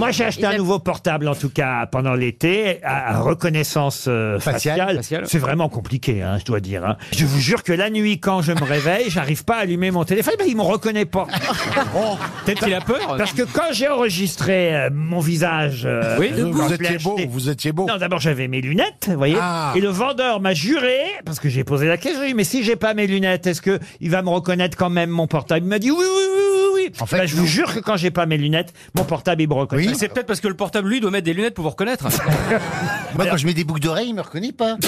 Moi, j'ai acheté un nouveau portable, en tout cas, pendant l'été, à à reconnaissance euh, Faciale. faciale. Faciale. C'est vraiment compliqué, hein, je dois dire. hein. Je vous jure que la nuit, quand je me réveille, j'arrive pas à allumer mon téléphone, mais il me reconnaît pas. Peut-être qu'il a peur. Parce que quand j'ai enregistré euh, mon visage, euh, Oui. quand Vous je l'ai étiez beau, acheté- vous étiez beau. Non, d'abord j'avais mes lunettes, vous voyez. Ah. Et le vendeur m'a juré, parce que j'ai posé la question, j'ai dit, mais si j'ai pas mes lunettes, est-ce que il va me reconnaître quand même mon portable? Il m'a dit oui, oui, oui, oui, oui. En fait, Bah, je vous jure que quand j'ai pas mes lunettes, mon portable il me reconnaît. Oui. C'est peut-être parce que le portable, lui, doit mettre des lunettes pour vous reconnaître. Moi, quand je mets des boucles d'oreilles, il me reconnaît pas.